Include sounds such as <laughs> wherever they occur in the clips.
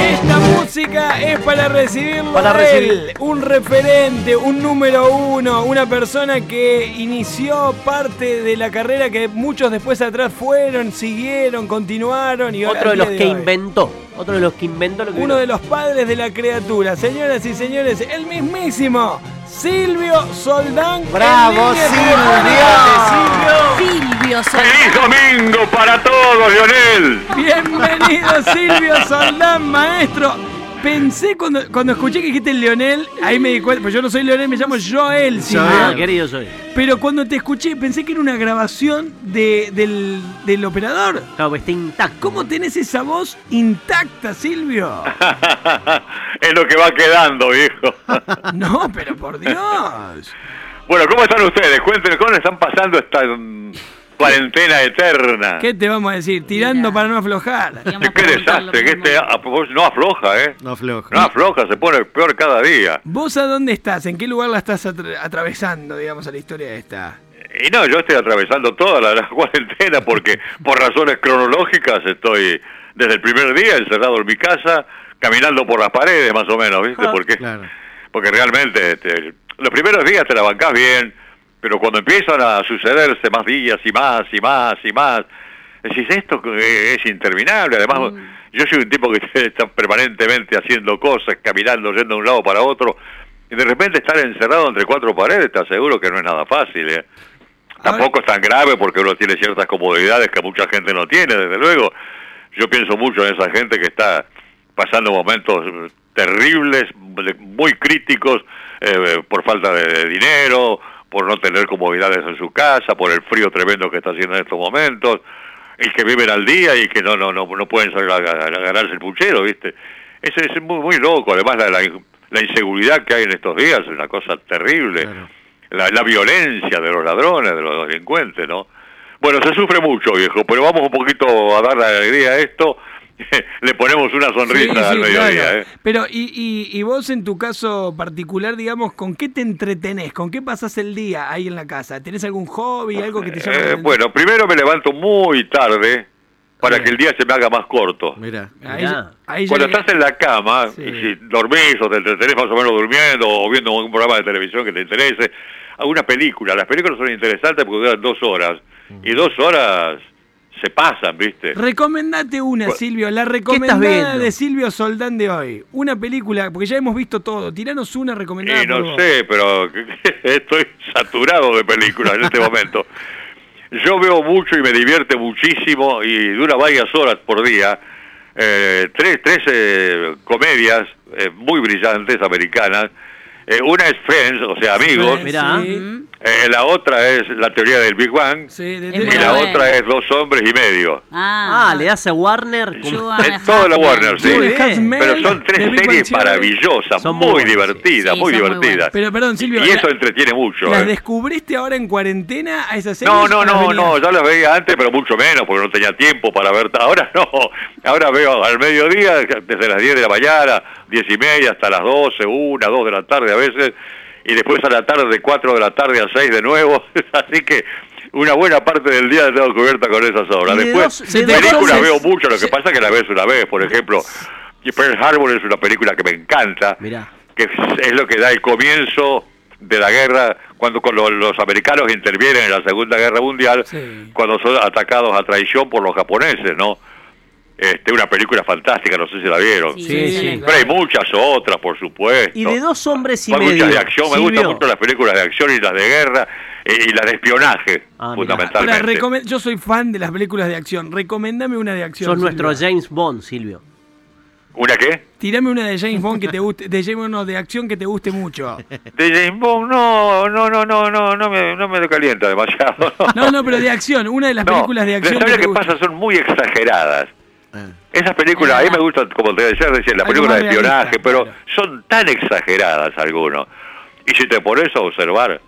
Esta música es para recibirlo Para a recibir- él, un referente, un número uno, una persona que inició parte de la carrera que muchos después atrás fueron, siguieron, continuaron y Otro de los que hoy. inventó. Otro de los que inventó lo que Uno vino. de los padres de la criatura, señoras y señores, el mismísimo Silvio Soldán. ¡Bravo, en línea Silvio! ¡Feliz domingo para todos, Lionel! Bienvenido Silvio Soldán, maestro. Pensé cuando, cuando escuché que dijiste Leonel, ahí me di cuenta, pues yo no soy Leonel, me llamo Joel, Silvio. Ah, querido soy. Pero cuando te escuché pensé que era una grabación de, del, del operador. Claro, pues está intacto. ¿Cómo tenés esa voz intacta, Silvio? <laughs> es lo que va quedando, viejo. <laughs> No, pero por Dios. bueno, ¿cómo están ustedes? Cuéntenme, ¿cómo le están pasando esta cuarentena eterna? ¿Qué te vamos a decir? Tirando Mira. para no aflojar. Qué desastre, que este no afloja, ¿eh? No afloja. No afloja, se pone peor cada día. ¿Vos a dónde estás? ¿En qué lugar la estás atra- atravesando, digamos, a la historia esta? Y no, yo estoy atravesando toda la, <laughs> la cuarentena porque por razones cronológicas estoy desde el primer día encerrado en mi casa, caminando por las paredes más o menos, ¿viste? Ah, Porque, claro. porque realmente este, los primeros días te la bancás bien, pero cuando empiezan a sucederse más días y más y más y más, decís, esto es interminable. Además, yo soy un tipo que <laughs> está permanentemente haciendo cosas, caminando, yendo de un lado para otro, y de repente estar encerrado entre cuatro paredes, te aseguro que no es nada fácil, ¿eh? Tampoco es tan grave porque uno tiene ciertas comodidades que mucha gente no tiene, desde luego. Yo pienso mucho en esa gente que está pasando momentos terribles, muy críticos, eh, por falta de dinero, por no tener comodidades en su casa, por el frío tremendo que está haciendo en estos momentos, y que viven al día y que no no no, no pueden salir a, a- a ganarse el puchero, ¿viste? Eso es muy, muy loco. Además, la, la, la inseguridad que hay en estos días es una cosa terrible Claro. la, la violencia de los ladrones, de los delincuentes, ¿no? Bueno, se sufre mucho, viejo, pero vamos un poquito a dar la alegría a esto. <laughs> Le ponemos una sonrisa Sí, al mediodía, claro. ¿eh? Pero, y, y, y vos en tu caso particular, digamos, ¿con qué te entretenés? ¿Con qué pasás el día ahí en la casa? ¿Tenés algún hobby, algo que te llame la Eh, bueno, primero me levanto muy tarde para que el día se me haga más corto. Mira. Ahí, ahí Cuando estás en la cama, Sí. y si dormís o te entretenés más o menos durmiendo o viendo un programa de televisión que te interese, alguna película. Las películas son interesantes porque duran dos horas. Y dos horas se pasan, ¿viste? Recomendate una, Bueno, Silvio, la recomendada de Silvio Soldán de hoy. Una película, porque ya hemos visto todo. Tiranos una recomendada. Y por no vos. sé, pero <laughs> estoy saturado de películas en este momento. Yo veo mucho y me divierte muchísimo y dura varias horas por día. eh, tres tres eh, comedias eh, muy brillantes americanas. Eh, una es Friends, o sea, amigos. Friends, Mirá. sí. Eh, la otra es la teoría del Big Bang. Sí, de- de- Y la otra es dos hombres y medio. Ah, Ah, le hace a Warner. como- Two and a Es todo la Half Warner, Men. sí. Pero son tres series maravillosas, Son muy buenas, divertidas, sí. muy divertidas. Pero perdón, Silvio. y eso entretiene mucho. ¿Las eh. descubriste ahora en cuarentena a esas series? No, no, no, no, ya las veía antes, pero mucho menos, porque no tenía tiempo para ver. Ahora no, ahora veo al mediodía, desde las 10 de la mañana, 10 y media, hasta las 12, 1, 2 de la tarde a veces, y después a la tarde, de 4 de la tarde a 6 de nuevo. <laughs> Así que una buena parte del día la tengo cubierta con esas obras. De Después, dos- de dos películas veo mucho, lo que se- pasa es que la ves una vez, por ejemplo. Pearl Harbor es una película que me encanta Mirá. que es lo que da el comienzo de la guerra, cuando, cuando los americanos intervienen en la Segunda Guerra Mundial, Sí. cuando son atacados a traición por los japoneses, ¿no? Este, una película fantástica, no sé si la vieron. Sí, Sí. Pero hay muchas otras, por supuesto. Y de dos hombres y Hay medio. muchas de acción, me gustan mucho las películas de acción y las de guerra y las de espionaje, Ah, fundamentalmente. Ahora, yo soy fan de las películas de acción. Recomendame una de acción. Sos nuestro. James Bond, Silvio. ¿Una qué? Tirame una de James Bond que te guste, de James Bond, no, de acción que te guste mucho. De James Bond, no, no, no, no, no, no me, no me calienta demasiado. No, no, pero de acción, una de las No, películas de acción ¿sabes que que guste. pasa? Son muy exageradas. Ah. Esas películas, a mí me gustan, como te decía recién, las películas de espionaje, pero son tan exageradas algunos. Y si te pones a observar,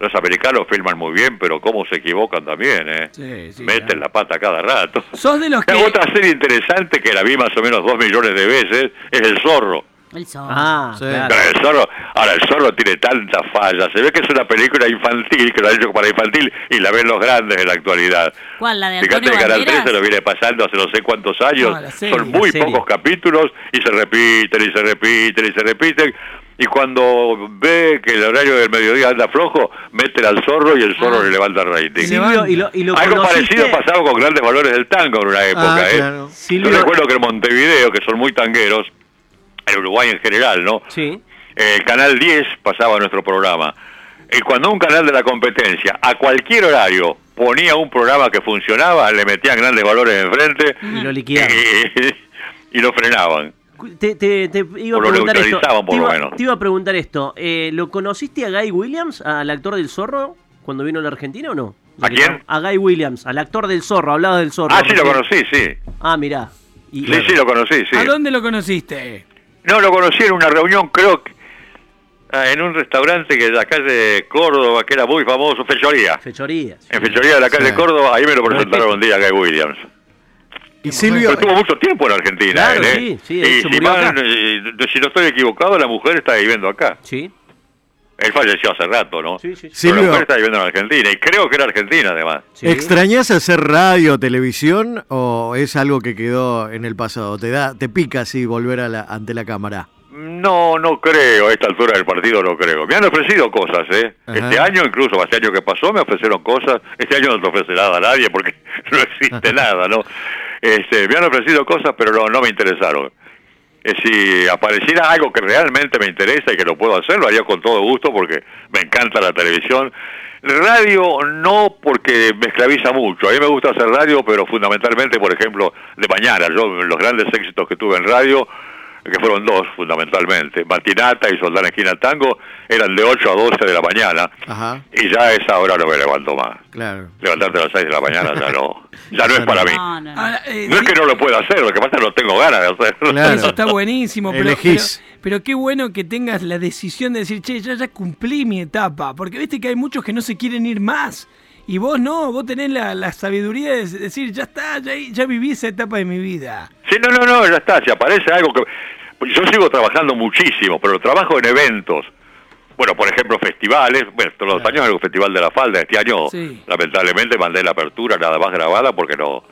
los americanos filman muy bien, pero cómo se equivocan también, ¿eh? Sí, sí, Meten claro. la pata cada rato. Sos de los <laughs> que... Otra serie interesante que la vi más o menos dos millones de veces es El Zorro. El sol. Ah, Sí. claro. Pero el zorro, ahora el zorro tiene tantas fallas, se ve que es una película infantil, que lo ha hecho para infantil y la ven los grandes en la actualidad. ¿Cuál? ¿La de Fíjate Antonio que Canal Banderas? 13 lo viene pasando hace no sé cuántos años, No, serie. son muy pocos capítulos y se repiten y se repiten y se repiten. Y cuando ve que el horario del mediodía anda flojo, mete al zorro y el zorro Ah. le levanta el rating. Silvio, y lo, y lo Algo conociste- parecido pasaba con grandes valores del tango en una época. Ah, ¿eh? claro. Silvio- Yo recuerdo que en Montevideo, que son muy tangueros, en Uruguay en general, ¿no? Sí. Eh, el canal 10 pasaba nuestro programa. Y cuando un canal de la competencia, a cualquier horario, ponía un programa que funcionaba, le metían grandes valores enfrente Y lo liquidaban. y, y lo frenaban. Te, te- te iba a O lo preguntar esto. por te, lo iba, menos. te iba a preguntar esto. Eh, ¿Lo conociste a Guy Williams, al actor del zorro, cuando vino a la Argentina o no? ¿A quién? A Guy Williams, al actor del zorro, hablaba del zorro. Ah, sí, lo conocí, sí. Ah, mirá. Y- Sí, sí, lo conocí, sí. ¿A dónde lo conociste? No, lo conocí en una reunión, creo que ah, en un restaurante que de la calle de Córdoba, que era muy famoso, Fechoría. Fechorías. sí. En Fechoría de la calle Sí. de Córdoba, ahí me lo presentaron un día Guy Williams. Y Silvio, Pero estuvo mucho tiempo en Argentina, Claro, él, ¿eh? sí, sí, y si, mal- acá. si no estoy equivocado, la mujer está viviendo acá. Sí. Él falleció hace rato, ¿no? Sí, sí, sí. Pero la mujer está viviendo en Argentina, y creo que era Argentina, además. sí. ¿extrañas hacer radio, televisión o es algo que quedó en el pasado? ¿Te da, te pica así volver a la, ante la cámara? No, no creo, a esta altura del partido no creo. Me han ofrecido cosas, ¿eh? Ajá. Este año, incluso, este año que pasó, me ofrecieron cosas. Este año no te ofrece nada a nadie porque <laughs> no existe <laughs> nada, ¿no? Este, me han ofrecido cosas, pero no, no me interesaron. Si apareciera algo que realmente me interesa y que lo puedo hacer, lo haría con todo gusto porque me encanta la televisión. Radio no porque me esclaviza mucho. A mí me gusta hacer radio, pero fundamentalmente, por ejemplo, de mañana. Yo los grandes éxitos que tuve en radio, que fueron dos fundamentalmente, Matinata y Soldán Esquina Tango, eran de 8 a 12 de la mañana Ajá, y ya a esa hora no me levanto más. claro. Levantarte a las 6 de la mañana ya no, ya no es para mí. No, no, no. Ahora, eh, No es que no lo pueda hacer, lo que pasa es que no tengo ganas de hacerlo. Claro. Eso está buenísimo, pero, Elegís. pero, pero qué bueno que tengas la decisión de decir, che, ya, ya cumplí mi etapa. Porque viste que hay muchos que no se quieren ir más. Y vos no, vos tenés la, la sabiduría de decir, ya está, ya, ya viví esa etapa de mi vida. Sí, no, no, no, ya está, si aparece algo que... pues Yo sigo trabajando muchísimo, pero trabajo en eventos. Bueno, por ejemplo, festivales. Bueno, todos los años hay un festival de la falda. Este año, Sí. lamentablemente, mandé la apertura nada más grabada porque no,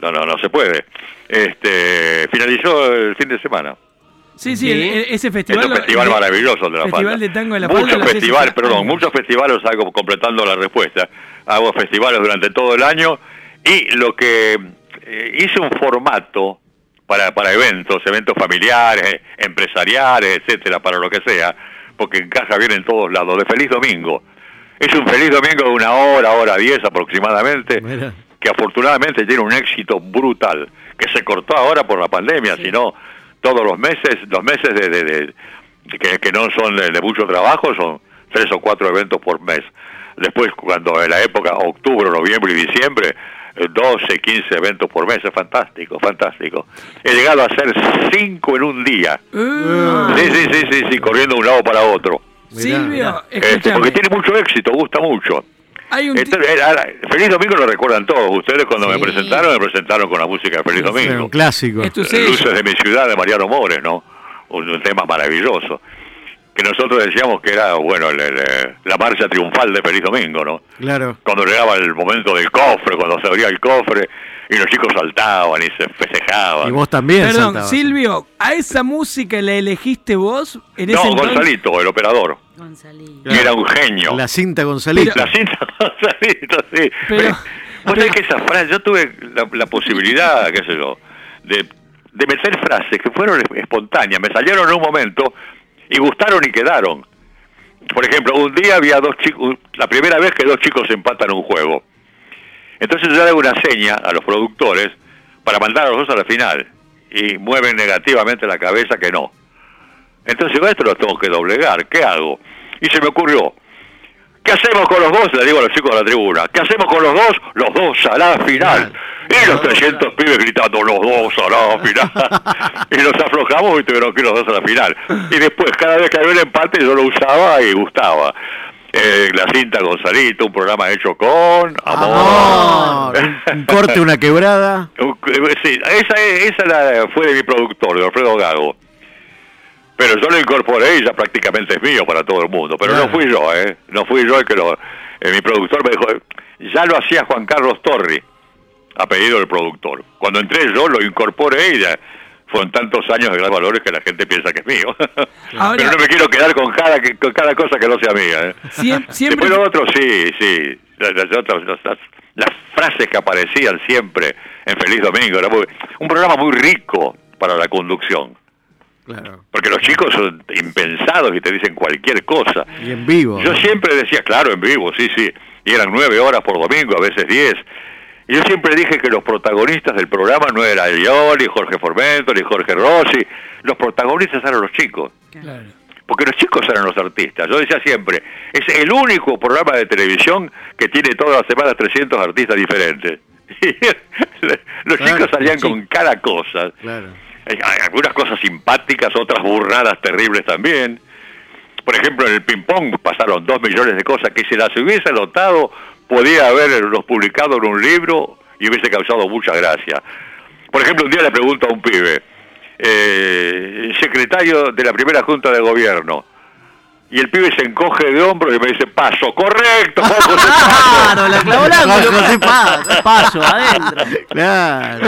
no, no, no se puede. Este, finalizó el fin de semana. Sí, sí, Sí. el- el- ese festival. es un festival el- maravilloso el de la Festival falda. de tango de la falda. muchos festivales, perdón, años. muchos festivales hago completando la respuesta. Hago festivales durante todo el año y lo que eh, hice un formato para, para eventos, eventos familiares, empresariales, etcétera, para lo que sea, porque encaja bien en todos lados, de Feliz Domingo. Es un Feliz Domingo de una hora, hora diez aproximadamente, Mira. que afortunadamente tiene un éxito brutal, que se cortó ahora por la pandemia, si no, todos los meses, los meses de, de- de- que, que no son de, de mucho trabajo, son tres o cuatro eventos por mes. Después, cuando en la época, octubre, noviembre y diciembre, eh, 12, 15 eventos por mes, es fantástico, fantástico. He llegado a hacer cinco en un día. Uh, Sí, sí, sí, sí, sí, corriendo de un lado para otro. Silvio, Este, porque tiene mucho éxito, gusta mucho. Hay un eh, ahora, Feliz Domingo lo recuerdan todos. Ustedes cuando Sí. me presentaron, me presentaron con la música de Feliz Domingo. un clásico. es tu sello. Luces de mi ciudad de Mariano Mores, ¿no? Un, un tema maravilloso. Que nosotros decíamos que era, bueno, el- el- la marcha triunfal de Feliz Domingo, ¿no? Claro. Cuando llegaba el momento del cofre, cuando se abría el cofre y los chicos saltaban y se festejaban. Y vos también. Perdón, saltabas. Silvio, ¿a esa música la elegiste vos? En no, ese entonces? Gonzalito, el operador. Gonzalito. Y era un genio. La cinta Gonzalito. La cinta <laughs> Gonzalito, sí. Pero- Vos sabés que esa frase, yo tuve la, la posibilidad, qué sé yo, de, de meter frases que fueron espontáneas, me salieron en un momento y gustaron y quedaron. Por ejemplo, un día había dos chicos, la primera vez que dos chicos empatan un juego. Entonces yo le hago una seña a los productores para mandar a los dos a la final y mueven negativamente la cabeza que no. Entonces esto lo tengo que doblegar, ¿qué hago? Y se me ocurrió, ¿qué hacemos con los dos? Le digo a los chicos de la tribuna, ¿qué hacemos con los dos? Los dos a la final. Y los 300 pibes gritando, los dos a la final. <laughs> y nos aflojamos y tuvieron que ir los dos a la final. Y después, cada vez que había un empate, yo lo usaba y gustaba. Eh, la cinta Gonzalito, un programa hecho con amor. Amor. Un, corte, una quebrada. <laughs> Sí, esa, esa la- fue de mi productor, de Alfredo Gago. Pero yo lo incorporé y ya prácticamente es mío para todo el mundo. Pero Claro. no fui yo, ¿eh? No fui yo el que lo... eh, mi productor me dijo, ya lo hacía Juan Carlos Torri, apellido del productor. Cuando entré yo lo incorporé y ya fueron tantos años de gran valores que la gente piensa que es mío. <laughs> Ahora- Pero no me quiero quedar con cada, con cada cosa que no sea mía. ¿eh? Siem- <laughs> siempre, Después lo otro, sí, sí. Las, las- las- las frases que aparecían siempre en Feliz Domingo. Era muy- un programa muy rico para la conducción. Claro. Porque los chicos son impensados y te dicen cualquier cosa. Y en vivo. Yo ¿no? siempre decía, claro, en vivo, sí, sí. Y eran nueve horas por domingo, a veces diez. Y yo siempre dije que los protagonistas del programa no eran yo, ni Jorge Formento, ni Jorge Rossi. Los protagonistas eran los chicos. Claro. Porque los chicos eran los artistas. Yo decía siempre, es el único programa de televisión que tiene todas las semanas 300 artistas diferentes. <laughs> los Claro, chicos salían sí. con cada cosa. Claro. Hay algunas cosas simpáticas, otras burradas terribles también. Por ejemplo, en el ping-pong pasaron dos millones de cosas que si las hubiese notado, podía haberlos publicado en un libro y hubiese causado mucha gracia. Por ejemplo, un día le pregunto a un pibe, eh, secretario de la primera Junta de Gobierno, y el pibe se encoge de hombros y me dice, paso, correcto, José Paso. <laughs> Claro, la clavó. José Paso. <laughs> Paso, adentro. Claro.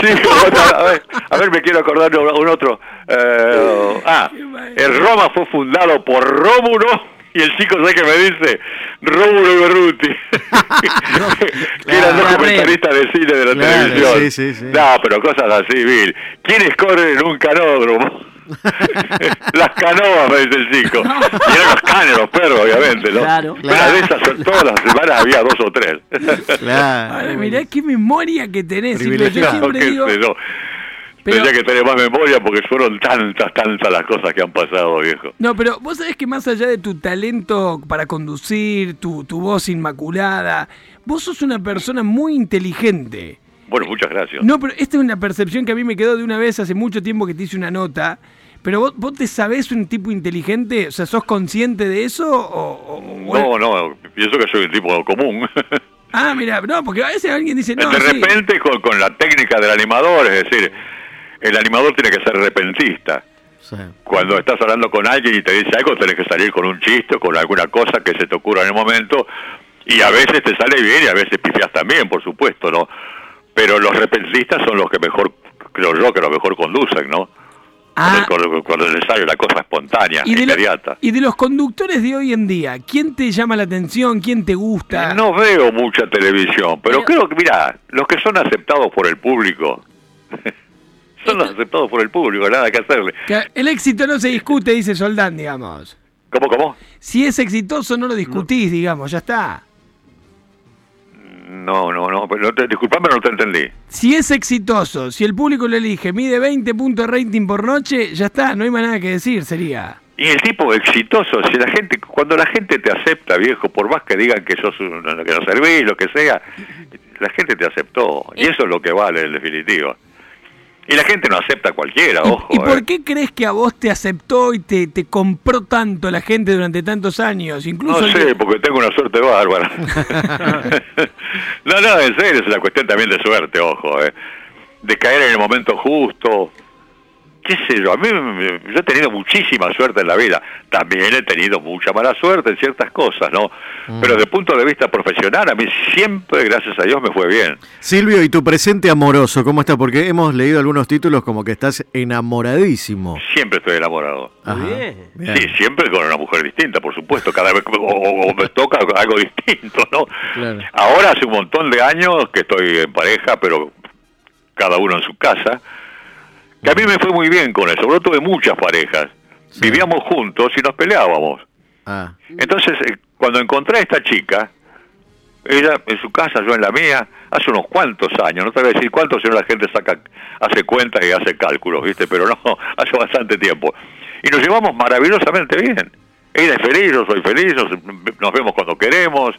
Sí, <laughs> a ver, a ver, me quiero acordar de un un otro. Eh, ah, el Roma fue fundado por Rómulo y el chico, ¿sabes qué me dice? Rómulo Berruti. que eran dos comentaristas de cine de la Claro, televisión. sí, sí, sí. No, pero cosas así, Bill. ¿Quiénes corren en un canódromo? <laughs> Las canoas, me dice el chico. Y eran los canes, los perros, obviamente, ¿no? Claro. Pero de esas, todas las semanas había dos o tres. Claro. Ahora, mirá qué memoria que tenés. Yo siempre digo... sé yo. Pero- Tendría que tener más memoria porque fueron tantas, tantas las cosas que han pasado, viejo. No, pero vos sabés que más allá de tu talento para conducir, tu, tu voz inmaculada, vos sos una persona muy inteligente. Bueno, muchas gracias. No, pero esta es una percepción que a mí me quedó de una vez hace mucho tiempo que te hice una nota. Pero vos, vos te sabés un tipo inteligente, o sea, ¿sos consciente de eso? O, o- o- No, no, pienso que soy un tipo común. <laughs> Ah, mira, no, porque a veces alguien dice, no, de sí. repente, con, con la técnica del animador, es decir, el animador tiene que ser repentista. Sí. Cuando estás hablando con alguien y te dice algo, tenés que salir con un chiste con alguna cosa que se te ocurra en el momento. Y a veces te sale bien y a veces pifias también, por supuesto, ¿no? Pero los repentistas son los que mejor, creo yo, que los mejor conducen, ¿no? Ah, Cuando, cuando les sale la cosa espontánea, y de, lo- inmediata. y de los conductores de hoy en día, ¿quién te llama la atención? ¿Quién te gusta? No veo mucha televisión, pero, Pero- creo que, mira, los que son aceptados por el público, <laughs> son los aceptados por el público, nada que hacerle. Que El éxito no se discute, dice Soldán, digamos. ¿Cómo, cómo? Si es exitoso, no lo discutís, digamos, ya está. No, no, no, pero no te, disculpame, no te entendí. Si es exitoso, si el público lo elige, mide 20 puntos de rating por noche, ya está, no hay más nada que decir, sería. Y el tipo exitoso, si la gente, cuando la gente te acepta, viejo, por más que digan que sos un, que no servís, lo que sea, la gente te aceptó. Y eso es lo que vale en definitiva. Y la gente no acepta a cualquiera, ¿Y- ojo. ¿Y, por eh. qué crees que a vos te aceptó y te, te compró tanto la gente durante tantos años? Incluso No sé, que- porque tengo una suerte bárbara. <laughs> no, no, en serio, es una cuestión también de suerte, ojo, eh. de caer en el momento justo. ¿Qué sé yo? A mí yo he tenido muchísima suerte en la vida. También he tenido mucha mala suerte en ciertas cosas, ¿no? Pero desde el punto de vista profesional, a mí siempre, gracias a Dios, me fue bien. Silvio, ¿y tu presente amoroso cómo está? Porque hemos leído algunos títulos como que estás enamoradísimo. Siempre estoy enamorado. Bien. bien. Sí, siempre con una mujer distinta, por supuesto. Cada vez que o- o me toca algo distinto, ¿no? Claro. Ahora hace un montón de años que estoy en pareja, pero cada uno en su casa. Que a mí me fue muy bien con eso. Yo tuve muchas parejas. Vivíamos juntos y nos peleábamos. Ah, Entonces, eh, cuando encontré a esta chica, ella en su casa, yo en la mía, hace unos cuantos años, no te voy a decir cuántos, sino la gente saca, hace cuentas y hace cálculos, ¿viste? Pero no, <laughs> hace bastante tiempo. Y nos llevamos maravillosamente bien. Ella es feliz, yo soy feliz, nos, nos vemos cuando queremos,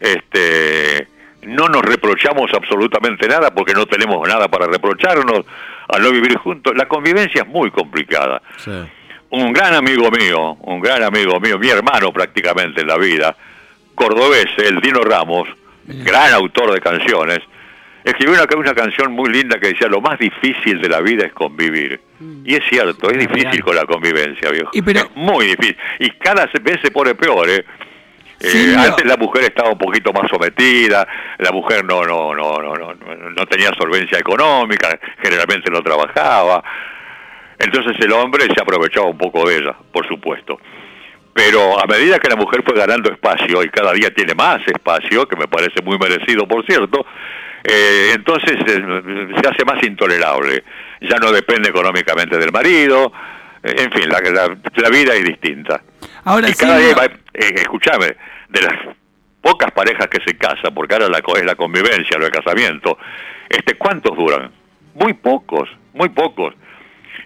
este, no nos reprochamos absolutamente nada porque no tenemos nada para reprocharnos al no vivir juntos. La convivencia es muy complicada sí. un gran amigo mío, un gran amigo mío, mi hermano prácticamente en la vida, cordobés, el Dino Ramos, gran autor de canciones, escribió una, una canción muy linda que decía, lo más difícil de la vida es convivir. Y es cierto, es difícil con la convivencia, viejo. Y pero- Es muy difícil. Y cada vez se pone peor, ¿eh? Eh, antes la mujer estaba un poquito más sometida, la mujer no no no no no, no- no tenía solvencia económica, generalmente no trabajaba. Entonces el hombre se aprovechaba un poco de ella, por supuesto. Pero a medida que la mujer fue ganando espacio y cada día tiene más espacio, que me parece muy merecido, por cierto, eh, entonces eh, se hace más intolerable. Ya no depende económicamente del marido. eh, en fin, la, la- la vida es distinta. Ahora, y cada Silvio- día, va- eh, escúchame, de las pocas parejas que se casan, porque ahora la, co- es la convivencia, lo de casamiento, este, ¿cuántos duran? Muy pocos, muy pocos.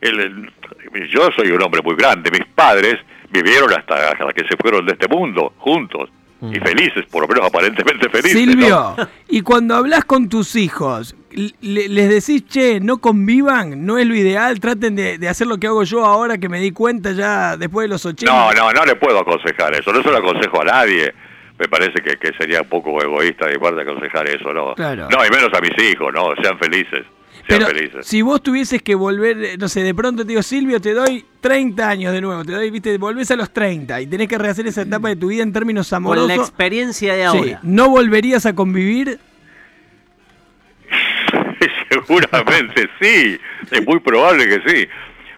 El- el- yo soy un hombre muy grande, mis padres vivieron hasta, hasta que se fueron de este mundo, juntos, y felices, por lo menos aparentemente felices. ¿no? Silvio, y cuando hablas con tus hijos, le- les decís, che, no convivan, no es lo ideal, traten de, de hacer lo que hago yo ahora que me di cuenta ya después de los 80. No, no, no le puedo aconsejar eso, no se lo aconsejo a nadie. Me parece que, que sería un poco egoísta de mi parte aconsejar eso, ¿no? Claro. No, y menos a mis hijos, ¿no? Sean felices, sean Pero felices. si vos tuvieses que volver, no sé, de pronto te digo, Silvio, te doy 30 años de nuevo, te doy, viste, volvés a los 30 y tenés que rehacer esa etapa de tu vida en términos Con amorosos. la experiencia de Sí, ahora. ¿No volverías a convivir? <laughs> Seguramente sí, es muy probable que sí.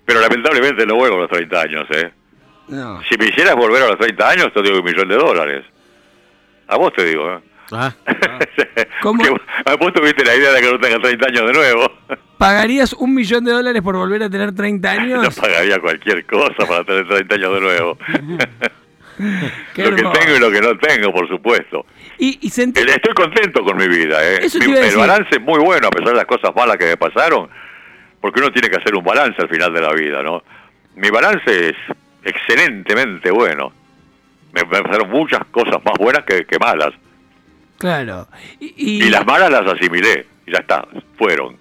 Pero lamentablemente no vuelvo a los 30 años, ¿eh? No. Si me hicieras volver a los 30 años, te digo un millón de dólares. A vos te digo, ¿eh? Ah, <laughs> ¿Cómo? Porque vos- tuviste la idea de que no tenga 30 años de nuevo. <laughs> ¿Pagarías un millón de dólares por volver a tener 30 Yo años? pagaría cualquier cosa para tener 30 años de nuevo. <laughs> Qué lo que tengo y lo que no tengo, por supuesto. Y, y sentí- El- Estoy contento con mi vida. ¿eh? Mi- el decir. balance es muy bueno, a pesar de las cosas malas que me pasaron, porque uno tiene que hacer un balance al final de la vida, ¿no? Mi balance es excelentemente bueno. Me, me pasaron muchas cosas más buenas que, que malas. Claro. Y, y- Y las malas las asimilé, y ya está, fueron.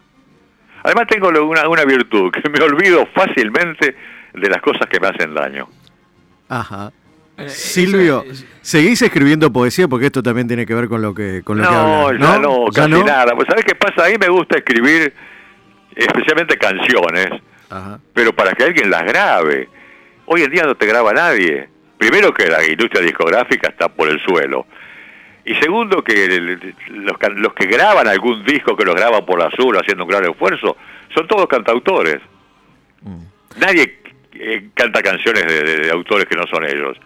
Además tengo una, una virtud, que me olvido fácilmente de las cosas que me hacen daño. ajá. Eh, Silvio, ¿seguís escribiendo poesía? Porque esto también tiene que ver con lo que, con lo que No, ya no, ¿Ya casi no? nada. Pues ¿sabes qué pasa? A mí me gusta escribir especialmente canciones, Ajá. pero para que alguien las grabe. Hoy en día no te graba nadie. Primero que la industria discográfica está por el suelo. Y segundo que el- los, can- los que graban algún disco, que los graban por la sur haciendo un gran esfuerzo, son todos cantautores. Nadie eh, canta canciones de, de- de autores que no son ellos.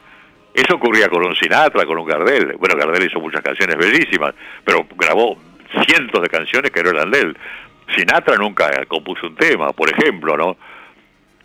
Eso ocurría con un Sinatra, con un Gardel. Bueno, Gardel hizo muchas canciones bellísimas, pero grabó cientos de canciones que no eran de él. Sinatra nunca compuso un tema, por ejemplo, ¿no?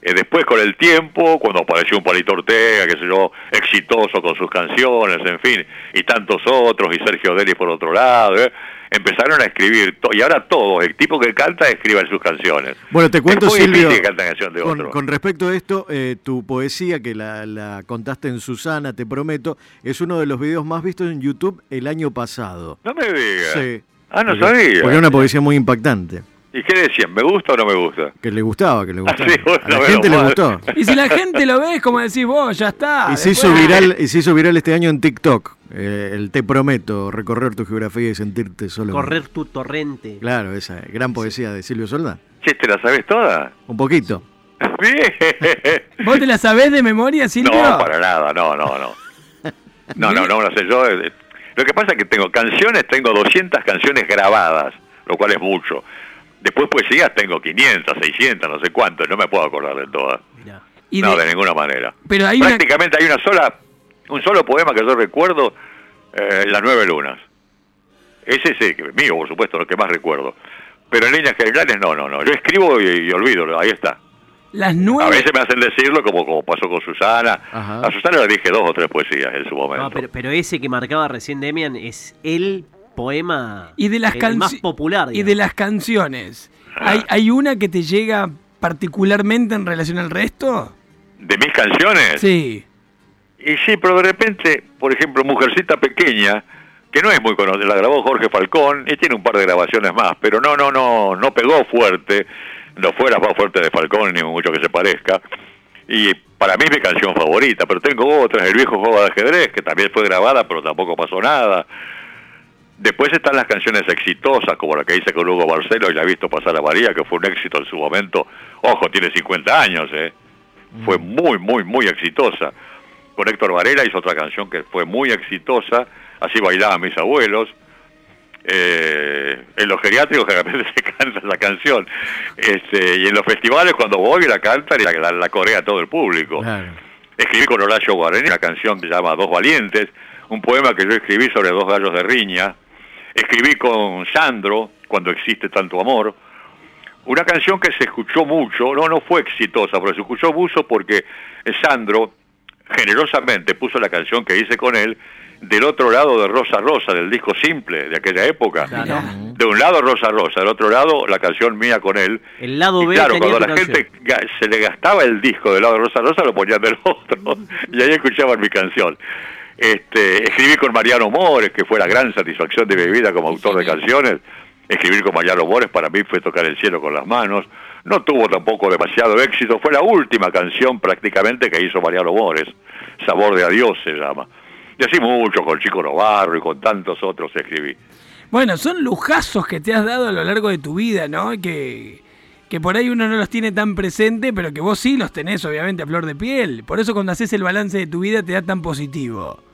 Eh, después, con el tiempo, cuando apareció un Palito Ortega, que sé yo, exitoso con sus canciones, en fin, y tantos otros, y Sergio Delis por otro lado, ¿eh? empezaron a escribir, to- y ahora todos, el tipo que canta, escribe sus canciones. Bueno, te cuento, es muy Silvio, de con, otro. con respecto a esto, eh, tu poesía, que la, la contaste en Susana, te prometo, es uno de los videos más vistos en YouTube el año pasado. No me digas. Sí. Ah, no Porque- sabía. Porque es una poesía muy impactante. ¿Y qué decían? ¿Me gusta o no me gusta? Que le gustaba, que le gustaba. sí, bueno, a la gente le gustó. Y si la gente lo ve, es como decís vos, ya está. Y se hizo viral, y se hizo viral este año en TikTok. eh, el Te prometo, recorrer tu geografía y sentirte solo. Correr tu torrente. Claro, esa gran poesía de Silvio Solda. Che, ¿te la sabes toda? Un poquito. <laughs> Bien. ¿Vos te la sabés de memoria, Silvio? No, para nada, no, no, no. No, no, no me la sé yo. eh, Lo que pasa es que tengo canciones, tengo 200 canciones grabadas, lo cual es mucho. Después poesías tengo 500, 600, no sé cuánto, no me puedo acordar de todas. Mirá. Y no, de- de ninguna manera. Pero hay una... Prácticamente hay una sola, un solo poema que yo recuerdo, eh, Las nueve lunas. Ese que- mío, por supuesto, lo que más recuerdo. Pero en líneas generales, no, no, no. Yo escribo y, y olvido, ahí está. Las A nueve... veces me hacen decirlo, como, como pasó con Susana. Ajá. A Susana le dije dos o tres poesías en su momento. No, pero, pero ese que marcaba recién Demian es el poema Y de las el más popular. Y de las canciones. ¿Hay, ¿Hay una que te llega particularmente en relación al resto? ¿De mis canciones? Sí. Y sí, pero de repente, por ejemplo, Mujercita Pequeña, que no es muy conocida, la grabó Jorge Falcón y tiene un par de grabaciones más, pero no, no, no, no pegó fuerte, no fue la más fuerte de Falcón, ni mucho que se parezca. Y para mí es mi canción favorita, pero tengo otras, El viejo juego de ajedrez, que también fue grabada, pero tampoco pasó nada. Después están las canciones exitosas, como la que hice con Hugo Barcelo y la he visto pasar a María, que fue un éxito en su momento. Ojo, tiene 50 años, ¿eh? Fue muy, muy, muy exitosa. Con Héctor Varela hizo otra canción que fue muy exitosa, así bailaban mis abuelos. Eh, en los geriátricos <laughs> generalmente se canta esa canción. Este, y en los festivales cuando voy la cantan y la, la, la corea todo el público. Claro. Escribí con Horacio Guarani una canción que se llama Dos Valientes, un poema que yo escribí sobre dos gallos de riña. Escribí con Sandro, Cuando existe tanto amor. Una canción que se escuchó mucho, no, no fue exitosa, pero se escuchó mucho porque Sandro generosamente puso la canción que hice con él del otro lado de Rosa Rosa, del disco simple de aquella época. Claro. De un lado Rosa Rosa, del otro lado la canción mía con él. El lado Y B claro, tenía cuando la gente se le gastaba el disco del lado de Rosa Rosa, lo ponían del <laughs> otro. Y ahí escuchaban mi canción. Este, escribí con Mariano Mores, que fue la gran satisfacción de mi vida como autor de canciones. Escribir con Mariano Mores para mí fue tocar el cielo con las manos. No tuvo tampoco demasiado éxito. Fue la última canción prácticamente que hizo Mariano Mores. Sabor de Adiós se llama. Y así mucho, con Chico Novarro y con tantos otros escribí. Bueno, son lujazos que te has dado a lo largo de tu vida, ¿no? Que, que por ahí uno no los tiene tan presente, pero que vos sí los tenés, obviamente, a flor de piel. Por eso cuando haces el balance de tu vida te da tan positivo.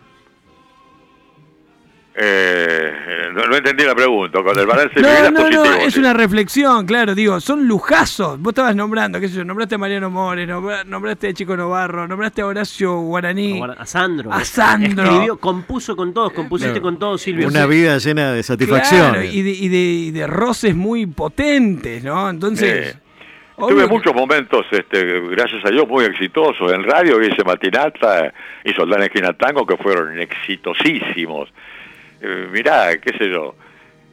Eh, no, no entendí la pregunta. Con el balance de No, es no, no, positivo, es sí. una reflexión, claro, digo, son lujazos. Vos estabas nombrando, qué sé yo, nombraste a Mariano Mores, nombra- nombraste a Chico Novarro, nombraste a Horacio Guaraní. A Sandro. A Sandro. Escribió, compuso con todos, compusiste Claro. con todos, Silvio. Una Sí. vida llena de satisfacción. Claro, y de, y, de, y de roces muy potentes, ¿no? Entonces... Tuve que- muchos momentos, este, gracias a Dios, muy exitosos. En radio hice Matinata y Soldán Esquina Tango, que fueron exitosísimos. Eh, mirá, qué sé yo,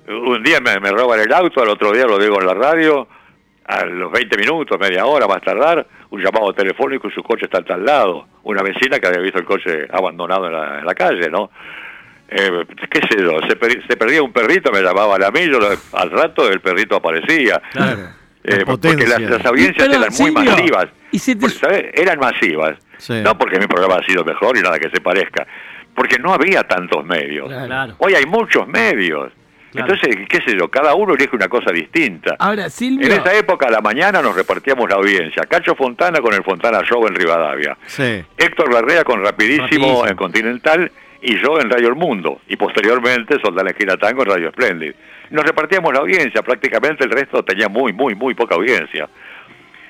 un día me, me roban el auto, al otro día lo digo en la radio, a los 20 minutos, media hora más tardar, un llamado telefónico y su coche está al tal lado. Una vecina que había visto el coche abandonado en la, en la calle, ¿no? Eh, qué sé yo, se, per- se perdía un perrito, me llamaban a mí, yo lo- al rato el perrito aparecía. Claro. Eh, porque las, audiencias Pero, eran muy Silvio, masivas. y se te- Porque, ¿sabes? Eran masivas. Sí. No porque mi programa ha sido mejor y nada que se parezca. Porque no había tantos medios. Claro. Hoy hay muchos medios. Claro. Entonces, qué sé yo, cada uno elige una cosa distinta. Ahora, Silvio... En esa época, a la mañana nos repartíamos la audiencia. Cacho Fontana con el Fontana Show en Rivadavia. Sí. Héctor Larrea con Rapidísimo, Rapidísimo. en Continental y yo en Radio El Mundo. Y posteriormente Soldán Esquina Tango en Radio Splendid. Nos repartíamos la audiencia, prácticamente el resto tenía muy, muy, muy poca audiencia.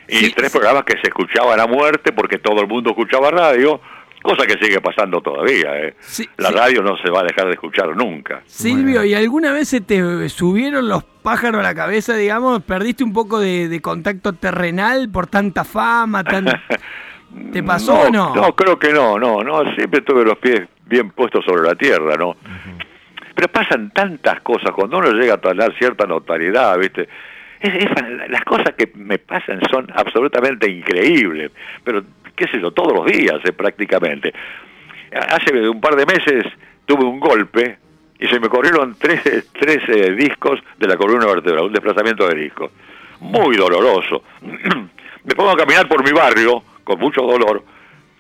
Y Sí, tres sí. programas que se escuchaban a muerte porque todo el mundo escuchaba radio, cosa que sigue pasando todavía. ¿eh? Sí, la sí. radio no se va a dejar de escuchar nunca. Silvio, ¿y alguna vez se te subieron los pájaros a la cabeza, digamos? ¿Perdiste un poco de, de contacto terrenal por tanta fama? Tan... <laughs> ¿Te pasó o no? No, creo que no, no, no, siempre tuve los pies bien puestos sobre la tierra, ¿no? Pero pasan tantas cosas cuando uno llega a tener cierta notariedad, ¿viste? Es- es- las cosas que me pasan son absolutamente increíbles, pero qué sé yo, todos los días eh, prácticamente. Hace un par de meses tuve un golpe y se me corrieron tres, tres eh, discos de la columna vertebral, un desplazamiento de discos. Muy doloroso. <clears throat> me pongo a caminar por mi barrio con mucho dolor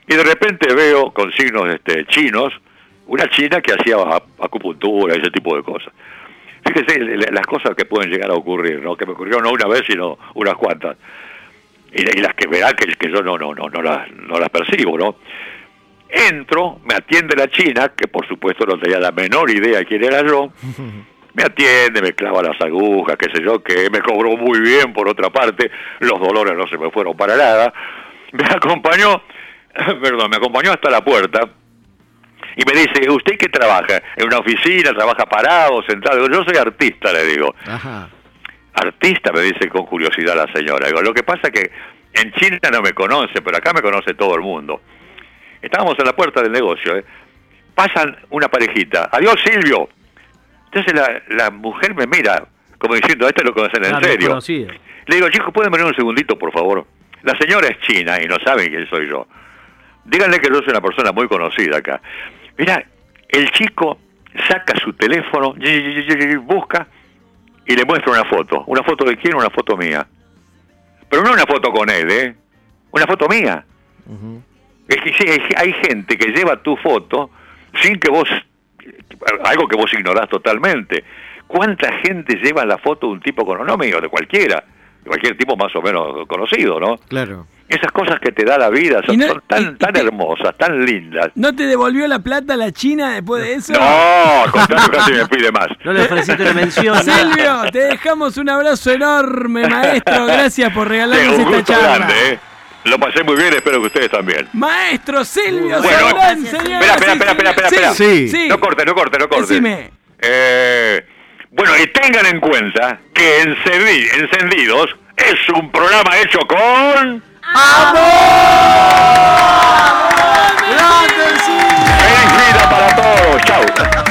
y de repente veo con signos este, chinos una china que hacía acupuntura ese tipo de cosas. Fíjese las cosas que pueden llegar a ocurrir, ¿no? Que me ocurrieron no una vez, sino unas cuantas. Y, las que verá que, que yo no, no, no, no, las, no las percibo, ¿no? Entro, me atiende la china, que por supuesto no tenía la menor idea quién era yo. <laughs> Me atiende, me clava las agujas, qué sé yo, que me cobró muy bien por otra parte, los dolores no se me fueron para nada. Me acompañó, <laughs> perdón, me acompañó hasta la puerta y me dice, ¿usted qué trabaja? ¿En una oficina? ¿Trabaja parado, sentado? Yo soy artista, le digo. Ajá. Artista, me dice con curiosidad la señora. Digo, lo que pasa es que en China no me conoce, pero acá me conoce todo el mundo. Estábamos en la puerta del negocio, ¿eh? Pasan una parejita. Adiós, Silvio. Entonces la, la mujer me mira, como diciendo, a este lo conocen en Claro, serio. Le digo, chicos, ¿pueden venir un segundito, por favor? La señora es china y no saben quién soy yo. Díganle que yo soy una persona muy conocida acá. Mira, el chico saca su teléfono, busca y le muestra una foto. ¿Una foto de quién? Una foto mía. Pero no una foto con él, ¿eh? Una foto mía. Es que sí, hay, hay gente que lleva tu foto sin que vos algo que vos ignorás totalmente. ¿Cuánta gente lleva la foto de un tipo con un nombre o de cualquiera? Cualquier tipo más o menos conocido, ¿no? Claro. Esas cosas que te da la vida son, Y no- son tan, y- y tan te- hermosas, tan lindas. ¿No te devolvió la plata la China después de eso? No, al contrario, casi me pide más. No le ofreciste una mención. <laughs> Silvio, te dejamos un abrazo enorme, maestro. Gracias por Sí, regalarnos un esta gusto charla. grande, ¿eh? Lo pasé muy bien, espero que ustedes también. Maestro Silvio Bueno, Sabrán, señoras Espera, espera, espera, espera, espera, espera. Sí, No corte, no corte, no corte. Decime. Eh, bueno, y tengan en cuenta que Encendidos es un programa hecho con... ¡Amor! ¡Grande ¡Feliz vida para todos! ¡Chao!